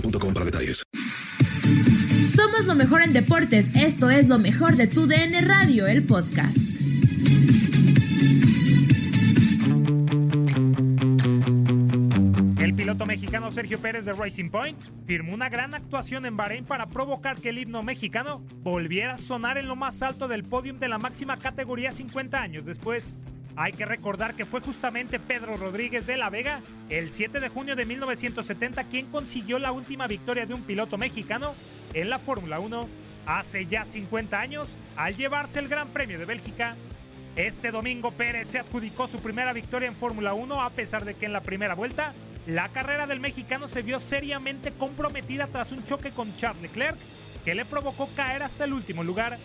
boostmobile.com para detalles. Somos lo mejor en deportes. Esto es lo mejor de tu DN Radio, el podcast. El piloto mexicano Sergio Pérez de Racing Point firmó una gran actuación en Bahrein para provocar que el himno mexicano volviera a sonar en lo más alto del podium de la máxima categoría 50 años después. Hay que recordar que fue justamente Pedro Rodríguez de la Vega, el 7 de junio de 1970, quien consiguió la última victoria de un piloto mexicano en la Fórmula 1 hace ya 50 años al llevarse el Gran Premio de Bélgica. Este domingo Pérez se adjudicó su primera victoria en Fórmula 1 a pesar de que en la primera vuelta la carrera del mexicano se vio seriamente comprometida tras un choque con Charles Leclerc que le provocó caer hasta el último lugar.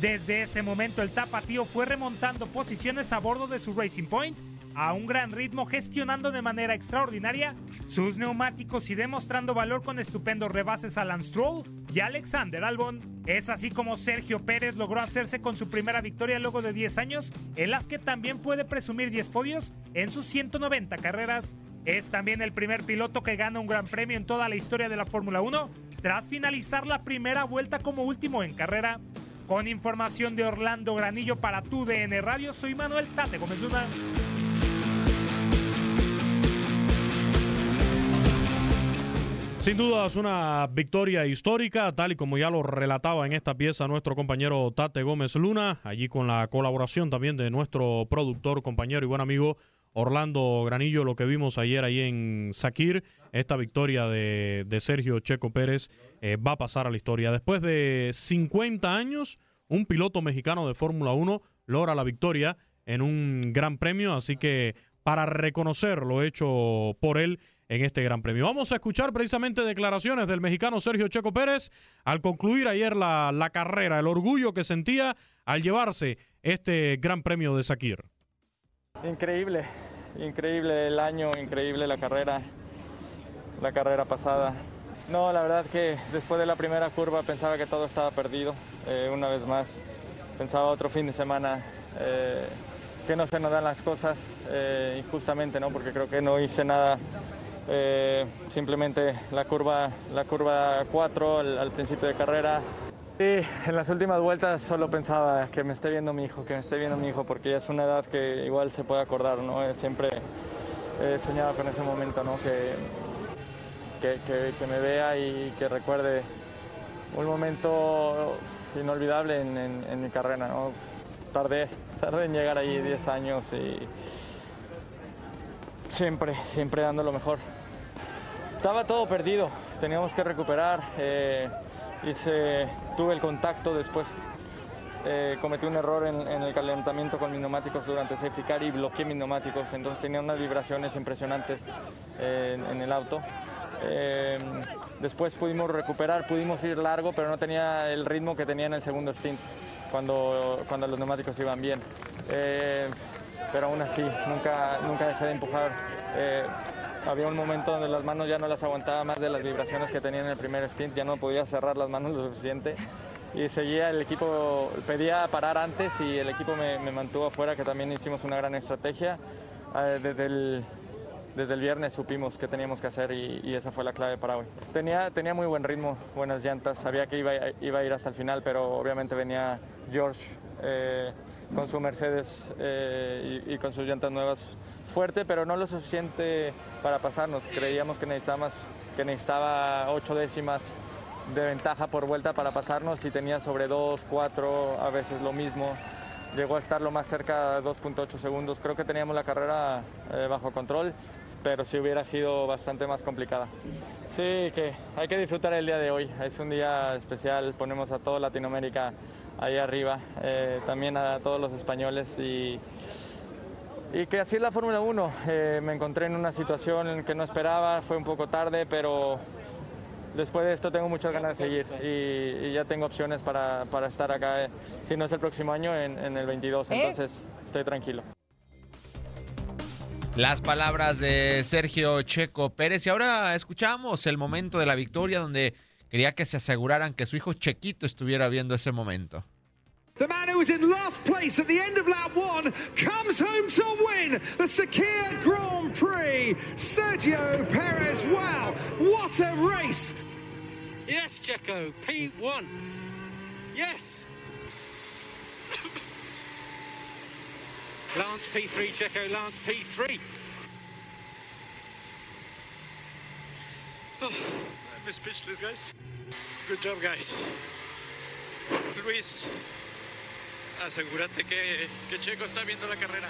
Desde ese momento el tapatío fue remontando posiciones a bordo de su Racing Point a un gran ritmo gestionando de manera extraordinaria sus neumáticos y demostrando valor con estupendos rebases a Lance Stroll y Alexander Albon. Es así como Sergio Pérez logró hacerse con su primera victoria luego de 10 años, en las que también puede presumir 10 podios en sus 190 carreras. Es también el primer piloto que gana un gran premio en toda la historia de la Fórmula 1, tras finalizar la primera vuelta como último en carrera. Con información de Orlando Granillo para tu DN Radio, soy Manuel Tate Gómez Luna. Sin duda es una victoria histórica, tal y como ya lo relataba en esta pieza nuestro compañero Tate Gómez Luna, allí con la colaboración también de nuestro productor, compañero y buen amigo Orlando Granillo, lo que vimos ayer ahí en Sakir, esta victoria de, Sergio Checo Pérez eh, va a pasar a la historia. Después de 50 años, un piloto mexicano de Fórmula 1 logra la victoria en un gran premio, así que para reconocer lo hecho por él en este Gran Premio. Vamos a escuchar precisamente declaraciones del mexicano Sergio Checo Pérez al concluir ayer la, la carrera, el orgullo que sentía al llevarse este Gran Premio de Sakir. Increíble, increíble el año, increíble la carrera, la carrera pasada. No, la verdad que después de la primera curva pensaba que todo estaba perdido. Eh, una vez más, pensaba otro fin de semana eh, que no se nos dan las cosas eh, injustamente, ¿no? Porque creo que no hice nada eh, simplemente la curva, la curva 4 al, al, principio de carrera. Y en las últimas vueltas solo pensaba que me esté viendo mi hijo, que me esté viendo mi hijo, porque ya es una edad que igual se puede acordar, ¿no? Siempre he soñado con ese momento, ¿no? Que, que, que, me vea y que recuerde un momento inolvidable en mi carrera, ¿no? Tardé, tardé en llegar ahí 10 años y siempre, siempre dando lo mejor. Estaba todo perdido, teníamos que recuperar. Eh, hice, tuve el contacto después. eh, cometí un error en, el calentamiento con mis neumáticos durante safety car y bloqueé mis neumáticos, entonces tenía unas vibraciones impresionantes eh, en, el auto. Eh, después pudimos recuperar, pudimos ir largo, pero no tenía el ritmo que tenía en el segundo stint, cuando, cuando los neumáticos iban bien. Pero aún así, nunca, nunca dejé de empujar. Había un momento donde las manos ya no las aguantaba más de las vibraciones que tenía en el primer stint, ya no podía cerrar las manos lo suficiente. Y seguía el equipo, pedía parar antes y el equipo me, mantuvo afuera, que también hicimos una gran estrategia. Eh, desde el, desde el viernes supimos qué teníamos que hacer y, esa fue la clave para hoy. Tenía, tenía muy buen ritmo, buenas llantas, sabía que iba, iba a ir hasta el final, pero obviamente venía George eh, con su Mercedes eh, y con sus llantas nuevas fuerte, pero no lo suficiente para pasarnos. Creíamos que necesitábamos, que necesitaba ocho décimas de ventaja por vuelta para pasarnos y tenía sobre 2, 4, a veces lo mismo. Llegó a estar lo más cerca de 2.8 segundos. Creo que teníamos la carrera eh, bajo control, pero sí hubiera sido bastante más complicada. Sí, que hay que disfrutar el día de hoy. Es un día especial, ponemos a toda Latinoamérica ahí arriba, eh, también a todos los españoles y, y que así es la Fórmula 1. Eh, me encontré en una situación en que no esperaba, fue un poco tarde, pero después de esto tengo muchas ganas de seguir y, y ya tengo opciones para, para estar acá, eh, si no es el próximo año, en, en el 22, ¿Eh? entonces estoy tranquilo. Las palabras de Sergio Checo Pérez. Y ahora escuchamos el momento de la victoria donde quería que se aseguraran que su hijo Chequito estuviera viendo ese momento. The man who was in last place at the end of lap one comes home to win the Sakir Grand Prix. Sergio Perez, wow, what a race! Yes, Checo, P1. Yes. Lance P3, Checo, Lance P3. I'm speechless, guys. Good job, guys. Luis, asegúrate que, que Checo está viendo la carrera.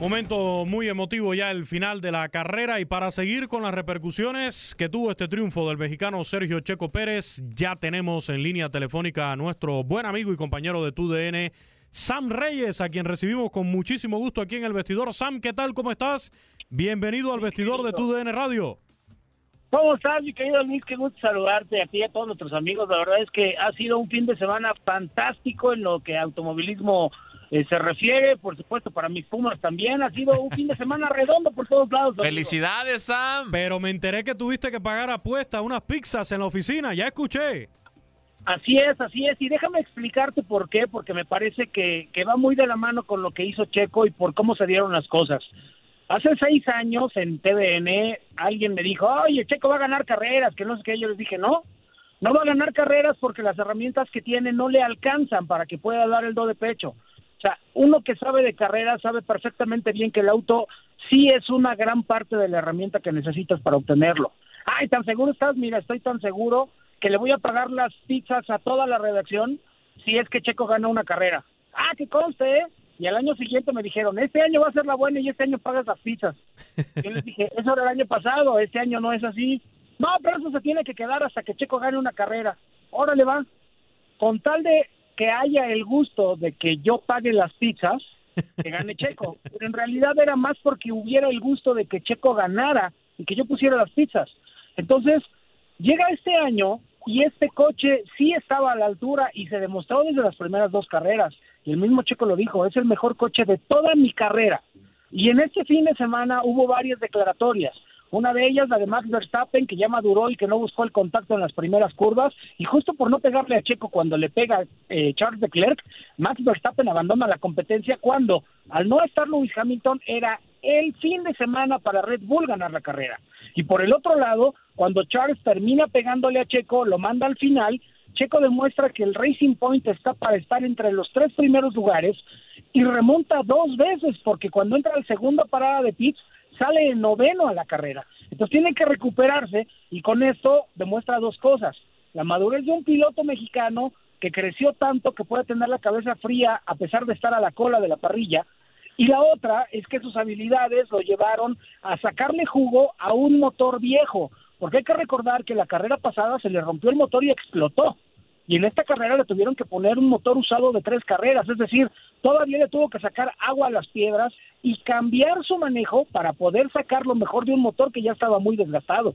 Momento muy emotivo ya el final de la carrera y para seguir con las repercusiones que tuvo este triunfo del mexicano Sergio Checo Pérez, ya tenemos en línea telefónica a nuestro buen amigo y compañero de TUDN, Sam Reyes, a quien recibimos con muchísimo gusto aquí en el vestidor. Sam, ¿qué tal? ¿Cómo estás? Bienvenido al vestidor de TUDN Radio. ¿Cómo estás, mi querido Luis? Qué gusto saludarte a ti y a todos nuestros amigos. La verdad es que ha sido un fin de semana fantástico en lo que automovilismo eh, se refiere. Por supuesto, para mis Pumas también. Ha sido un fin de semana redondo por todos lados. amigo. ¡Felicidades, Sam! Pero me enteré que tuviste que pagar apuesta unas pizzas en la oficina, ya escuché. Así es, así es. Y déjame explicarte por qué, porque me parece que, que va muy de la mano con lo que hizo Checo y por cómo se dieron las cosas. Hace seis años en TVN alguien me dijo, oye, Checo va a ganar carreras, que no sé qué. Yo les dije, no, no va a ganar carreras porque las herramientas que tiene no le alcanzan para que pueda dar el do de pecho. O sea, uno que sabe de carreras sabe perfectamente bien que el auto sí es una gran parte de la herramienta que necesitas para obtenerlo. Ay, tan seguro estás, mira, estoy tan seguro que le voy a pagar las pizzas a toda la redacción si es que Checo gana una carrera. Ah, que conste, ¿eh? Y al año siguiente me dijeron, este año va a ser la buena y este año pagas las pizzas. Yo les dije, eso era el año pasado, este año no es así. No, pero eso se tiene que quedar hasta que Checo gane una carrera. Órale va. Con tal de que haya el gusto de que yo pague las pizzas, que gane Checo. Pero en realidad era más porque hubiera el gusto de que Checo ganara y que yo pusiera las pizzas. Entonces, llega este año y este coche sí estaba a la altura y se demostró desde las primeras dos carreras. Y el mismo Checo lo dijo, es el mejor coche de toda mi carrera. Y en este fin de semana hubo varias declaratorias. Una de ellas, la de Max Verstappen, que ya maduró y que no buscó el contacto en las primeras curvas. Y justo por no pegarle a Checo cuando le pega eh, Charles Leclerc, Max Verstappen abandona la competencia cuando, al no estar Lewis Hamilton, era el fin de semana para Red Bull ganar la carrera. Y por el otro lado, cuando Charles termina pegándole a Checo, lo manda al final, Checo demuestra que el Racing Point está para estar entre los tres primeros lugares y remonta dos veces, porque cuando entra la segunda parada de pits, sale en noveno a la carrera. Entonces tiene que recuperarse y con esto demuestra dos cosas. La madurez de un piloto mexicano que creció tanto que puede tener la cabeza fría a pesar de estar a la cola de la parrilla Y la otra es que sus habilidades lo llevaron a sacarle jugo a un motor viejo, porque hay que recordar que la carrera pasada se le rompió el motor y explotó. Y en esta carrera le tuvieron que poner un motor usado de tres carreras, es decir, todavía le tuvo que sacar agua a las piedras y cambiar su manejo para poder sacar lo mejor de un motor que ya estaba muy desgastado.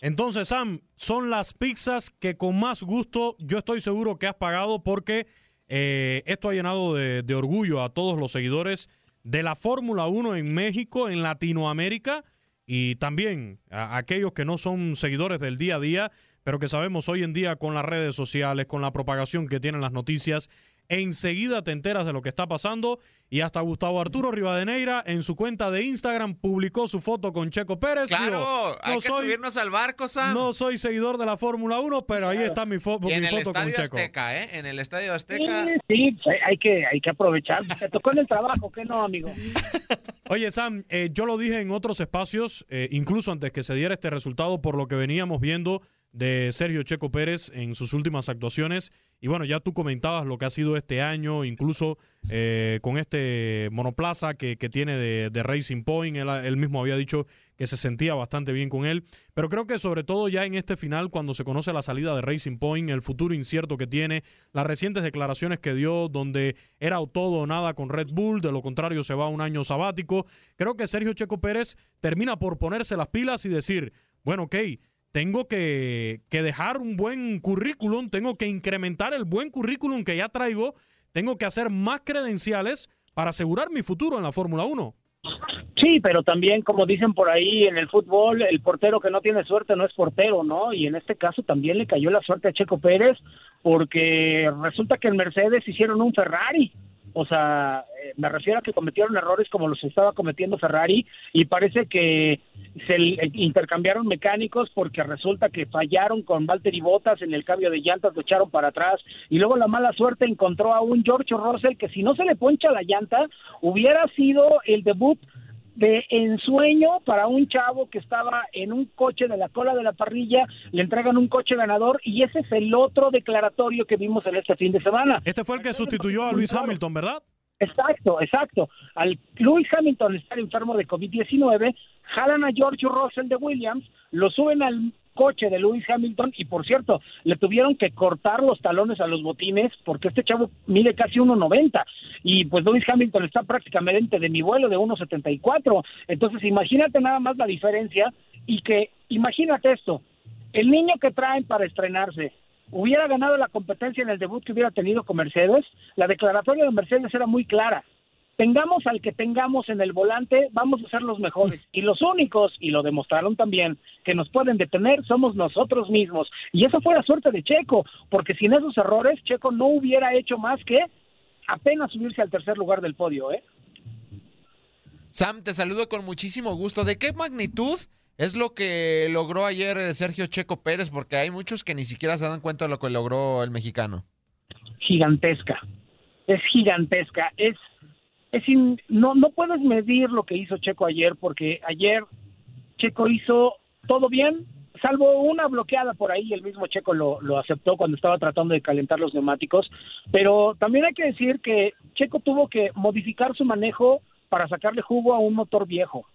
Entonces, Sam, son las pizzas que con más gusto yo estoy seguro que has pagado porque eh, esto ha llenado de, orgullo a todos los seguidores de la Fórmula 1 en México, en Latinoamérica y también a aquellos que no son seguidores del día a día, pero que sabemos hoy en día con las redes sociales, con la propagación que tienen las noticias, enseguida te enteras de lo que está pasando y hasta Gustavo Arturo Rivadeneira en su cuenta de Instagram publicó su foto con Checo Pérez. Claro, Digo, hay no que soy- subirnos al barco, Sam. No soy seguidor de la Fórmula 1, pero ahí está mi, fo- mi el foto con Estadio Checo. Azteca, ¿eh? En el Estadio Sí, Azteca. sí, hay- hay que, hay que aprovechar. Te tocó en el trabajo, ¿qué no, amigo? Oye, Sam, eh, yo lo dije en otros espacios, eh, incluso antes que se diera este resultado, por lo que veníamos viendo de Sergio Checo Pérez en sus últimas actuaciones. Y bueno, ya tú comentabas lo que ha sido este año, incluso eh, con este monoplaza que, que tiene de, de Racing Point. Él, él mismo había dicho que se sentía bastante bien con él. Pero creo que sobre todo ya en este final, cuando se conoce la salida de Racing Point, el futuro incierto que tiene, las recientes declaraciones que dio, donde era todo o nada con Red Bull, de lo contrario se va a un año sabático. Creo que Sergio Checo Pérez termina por ponerse las pilas y decir, bueno, ok, tengo que, que dejar un buen currículum, tengo que incrementar el buen currículum que ya traigo, tengo que hacer más credenciales para asegurar mi futuro en la Fórmula 1. Sí, pero también, como dicen por ahí en el fútbol, el portero que no tiene suerte no es portero, ¿no? Y en este caso también le cayó la suerte a Checo Pérez porque resulta que en Mercedes hicieron un Ferrari. O sea, eh, me refiero a que cometieron errores como los estaba cometiendo Ferrari y parece que se eh, intercambiaron mecánicos porque resulta que fallaron con Valtteri Bottas en el cambio de llantas, lo echaron para atrás y luego la mala suerte encontró a un George Russell que si no se le poncha la llanta hubiera sido el debut de ensueño para un chavo que estaba en un coche de la cola de la parrilla, le entregan un coche ganador y ese es el otro declaratorio que vimos en este fin de semana. Este fue el que sustituyó a Luis Hamilton, ¿verdad? Exacto, exacto. Al Lewis Hamilton estar enfermo de COVID-19, jalan a George Russell de Williams, lo suben al coche de Lewis Hamilton y por cierto, le tuvieron que cortar los talones a los botines porque este chavo mide casi 1.90 y pues Lewis Hamilton está prácticamente de mi vuelo de 1.74. Entonces imagínate nada más la diferencia y que imagínate esto, el niño que traen para estrenarse hubiera ganado la competencia en el debut que hubiera tenido con Mercedes, la declaratoria de Mercedes era muy clara. Tengamos al que tengamos en el volante, vamos a ser los mejores. Y los únicos, y lo demostraron también, que nos pueden detener somos nosotros mismos. Y esa fue la suerte de Checo, porque sin esos errores, Checo no hubiera hecho más que apenas subirse al tercer lugar del podio, ¿eh? Sam, te saludo con muchísimo gusto. ¿De qué magnitud es lo que logró ayer eh, Sergio Checo Pérez? Porque hay muchos que ni siquiera se dan cuenta de lo que logró el mexicano. Gigantesca. Es gigantesca. Es es in- no no puedes medir lo que hizo Checo ayer porque ayer Checo hizo todo bien salvo una bloqueada por ahí el mismo Checo lo, lo aceptó cuando estaba tratando de calentar los neumáticos pero también hay que decir que Checo tuvo que modificar su manejo para sacarle jugo a un motor viejo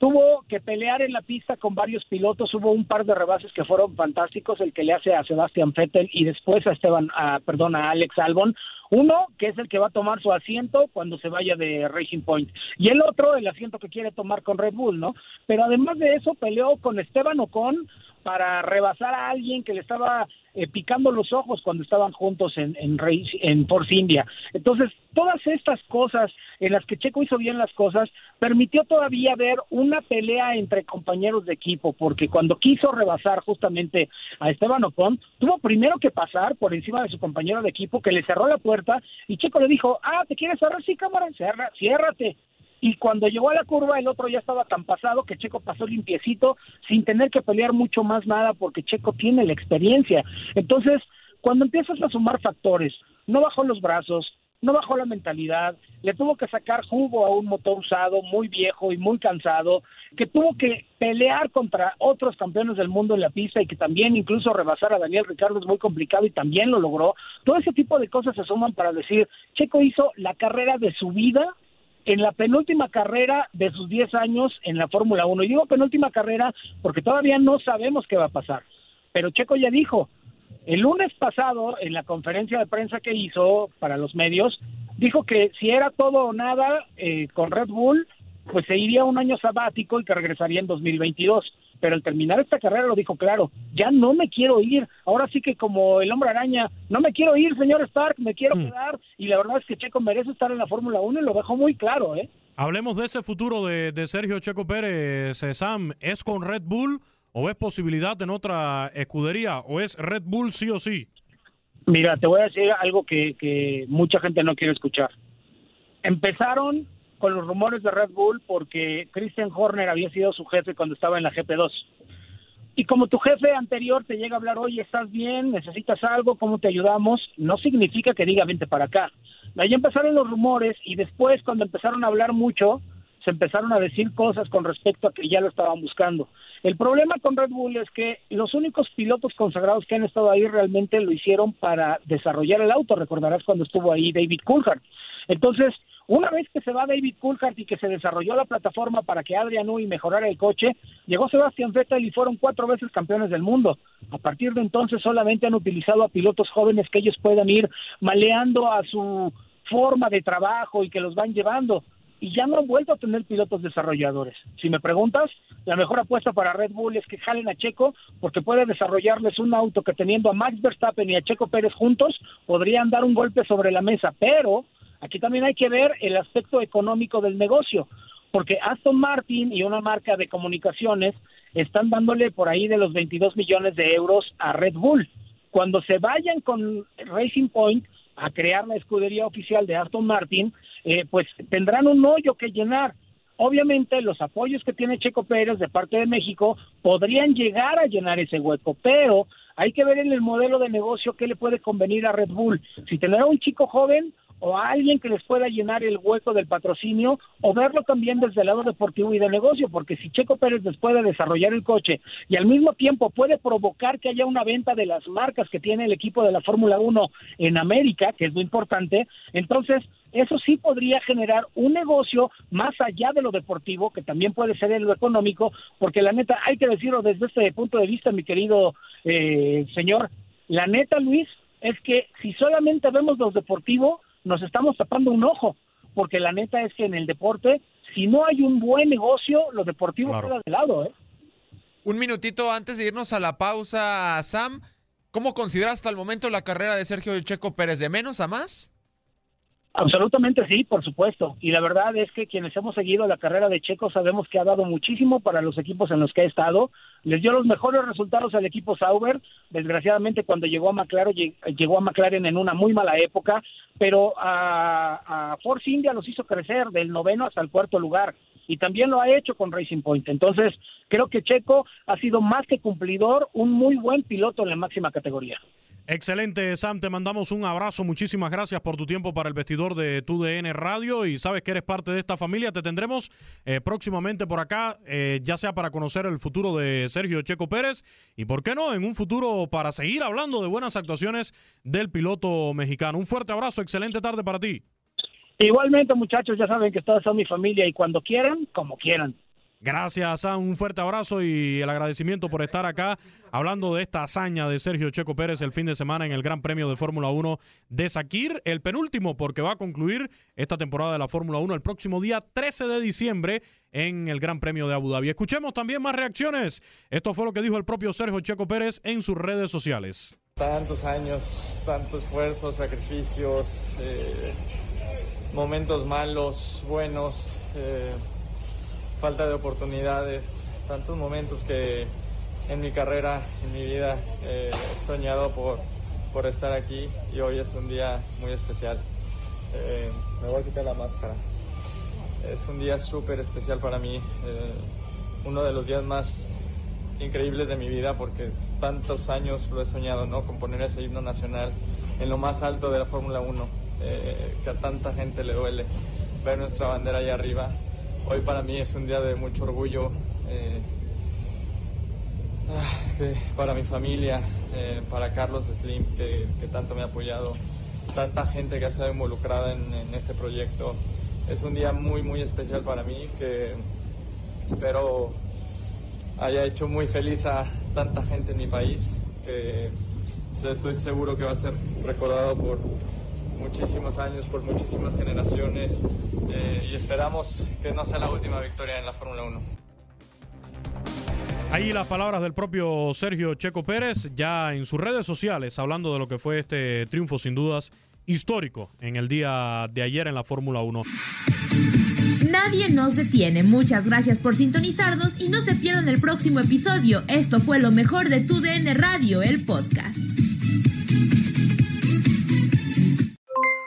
tuvo que pelear en la pista con varios pilotos, hubo un par de rebases que fueron fantásticos, el que le hace a Sebastian Vettel y después a Esteban, a, perdón, a Alex Albon, uno que es el que va a tomar su asiento cuando se vaya de Racing Point. Y el otro el asiento que quiere tomar con Red Bull, ¿no? Pero además de eso peleó con Esteban Ocon para rebasar a alguien que le estaba eh, picando los ojos cuando estaban juntos en, en, en Force India. Entonces, todas estas cosas en las que Checo hizo bien las cosas, permitió todavía ver una pelea entre compañeros de equipo, porque cuando quiso rebasar justamente a Esteban Ocon, tuvo primero que pasar por encima de su compañero de equipo que le cerró la puerta y Checo le dijo, ah, ¿te quieres cerrar? Sí, cámara, cierra, ciérrate. Y cuando llegó a la curva, el otro ya estaba tan pasado que Checo pasó limpiecito sin tener que pelear mucho más nada porque Checo tiene la experiencia. Entonces, cuando empiezas a sumar factores, no bajó los brazos, no bajó la mentalidad, le tuvo que sacar jugo a un motor usado, muy viejo y muy cansado, que tuvo que pelear contra otros campeones del mundo en la pista y que también incluso rebasar a Daniel Ricardo es muy complicado y también lo logró. Todo ese tipo de cosas se suman para decir, Checo hizo la carrera de su vida en la penúltima carrera de sus 10 años en la Fórmula 1. Y digo penúltima carrera porque todavía no sabemos qué va a pasar. Pero Checo ya dijo, el lunes pasado, en la conferencia de prensa que hizo para los medios, dijo que si era todo o nada eh, con Red Bull, pues se iría un año sabático y que regresaría en 2022. Pero al terminar esta carrera lo dijo claro, ya no me quiero ir. Ahora sí que como el hombre araña, no me quiero ir, señor Stark, me quiero quedar. Y la verdad es que Checo merece estar en la Fórmula 1 y lo dejó muy claro, ¿eh? Hablemos de ese futuro de, de Sergio Checo Pérez, eh, Sam. ¿Es con Red Bull o es posibilidad en otra escudería o es Red Bull sí o sí? Mira, te voy a decir algo que, que mucha gente no quiere escuchar. Empezaron con los rumores de Red Bull porque Christian Horner había sido su jefe cuando estaba en la GP2. Y como tu jefe anterior te llega a hablar, oye, ¿estás bien? ¿Necesitas algo? ¿Cómo te ayudamos? No significa que diga, vente para acá. Ahí empezaron los rumores y después cuando empezaron a hablar mucho, se empezaron a decir cosas con respecto a que ya lo estaban buscando. El problema con Red Bull es que los únicos pilotos consagrados que han estado ahí realmente lo hicieron para desarrollar el auto. Recordarás cuando estuvo ahí David Coulthard. Entonces, una vez que se va David Coulthard y que se desarrolló la plataforma para que Adrian Newey mejorara el coche, llegó Sebastian Vettel y fueron cuatro veces campeones del mundo. A partir de entonces solamente han utilizado a pilotos jóvenes que ellos puedan ir maleando a su forma de trabajo y que los van llevando y ya no han vuelto a tener pilotos desarrolladores. Si me preguntas, la mejor apuesta para Red Bull es que jalen a Checo porque puede desarrollarles un auto que teniendo a Max Verstappen y a Checo Pérez juntos podrían dar un golpe sobre la mesa, pero aquí también hay que ver el aspecto económico del negocio, porque Aston Martin y una marca de comunicaciones están dándole por ahí de los 22 millones de euros a Red Bull. Cuando se vayan con Racing Point a crear la escudería oficial de Aston Martin, eh, pues tendrán un hoyo que llenar. Obviamente los apoyos que tiene Checo Pérez de parte de México podrían llegar a llenar ese hueco, pero hay que ver en el modelo de negocio qué le puede convenir a Red Bull. Si tener a un chico joven o a alguien que les pueda llenar el hueco del patrocinio o verlo también desde el lado deportivo y de negocio, porque si Checo Pérez les puede desarrollar el coche y al mismo tiempo puede provocar que haya una venta de las marcas que tiene el equipo de la Fórmula 1 en América, que es lo importante, entonces eso sí podría generar un negocio más allá de lo deportivo, que también puede ser en lo económico, porque la neta, hay que decirlo desde este punto de vista, mi querido eh, señor, la neta, Luis, es que si solamente vemos los deportivos, nos estamos tapando un ojo, porque la neta es que en el deporte, si no hay un buen negocio, lo deportivo queda de lado, ¿eh? Un minutito antes de irnos a la pausa, Sam, ¿cómo consideras hasta el momento la carrera de Sergio Checo Pérez? ¿De menos a más? Absolutamente sí, por supuesto. Y la verdad es que quienes hemos seguido la carrera de Checo sabemos que ha dado muchísimo para los equipos en los que ha estado. Les dio los mejores resultados al equipo Sauber. Desgraciadamente cuando llegó a McLaren llegó a McLaren en una muy mala época, pero a, a Force India los hizo crecer del noveno hasta el cuarto lugar y también lo ha hecho con Racing Point. Entonces, creo que Checo ha sido más que cumplidor, un muy buen piloto en la máxima categoría. Excelente, Sam. Te mandamos un abrazo. Muchísimas gracias por tu tiempo para el vestidor de TUDN Radio y sabes que eres parte de esta familia. Te tendremos eh, próximamente por acá, eh, ya sea para conocer el futuro de Sergio Checo Pérez y, ¿por qué no?, en un futuro para seguir hablando de buenas actuaciones del piloto mexicano. Un fuerte abrazo. Excelente tarde para ti. Igualmente, muchachos, ya saben que todos son mi familia y cuando quieran, como quieran. Gracias, Sam. Un fuerte abrazo y el agradecimiento por estar acá hablando de esta hazaña de Sergio Checo Pérez el fin de semana en el Gran Premio de Fórmula 1 de Sakir, el penúltimo porque va a concluir esta temporada de la Fórmula 1 el próximo día 13 de diciembre en el Gran Premio de Abu Dhabi. Escuchemos también más reacciones. Esto fue lo que dijo el propio Sergio Checo Pérez en sus redes sociales. Tantos años, tantos esfuerzos, sacrificios, eh, momentos malos, buenos. Eh, falta de oportunidades, tantos momentos que en mi carrera, en mi vida, eh, he soñado por, por estar aquí y hoy es un día muy especial. Eh, me voy a quitar la máscara. Es un día súper especial para mí, eh, uno de los días más increíbles de mi vida porque tantos años lo he soñado, ¿no? Componer ese himno nacional en lo más alto de la Fórmula 1, que a tanta gente le duele ver nuestra bandera allá arriba Hoy para mí es un día de mucho orgullo eh, ah, para mi familia, eh, para Carlos Slim, que, tanto me ha apoyado, tanta gente que ha estado involucrada en, este proyecto. Es un día muy, muy especial para mí que espero haya hecho muy feliz a tanta gente en mi país, que estoy seguro que va a ser recordado por muchísimos años, por muchísimas generaciones eh, y esperamos que no sea la última victoria en la Fórmula 1. Ahí las palabras del propio Sergio Checo Pérez, ya en sus redes sociales, hablando de lo que fue este triunfo sin dudas histórico en el día de ayer en la Fórmula 1. Nadie nos detiene. Muchas gracias por sintonizarnos y no se pierdan el próximo episodio. Esto fue lo mejor de Tu DN Radio, el podcast.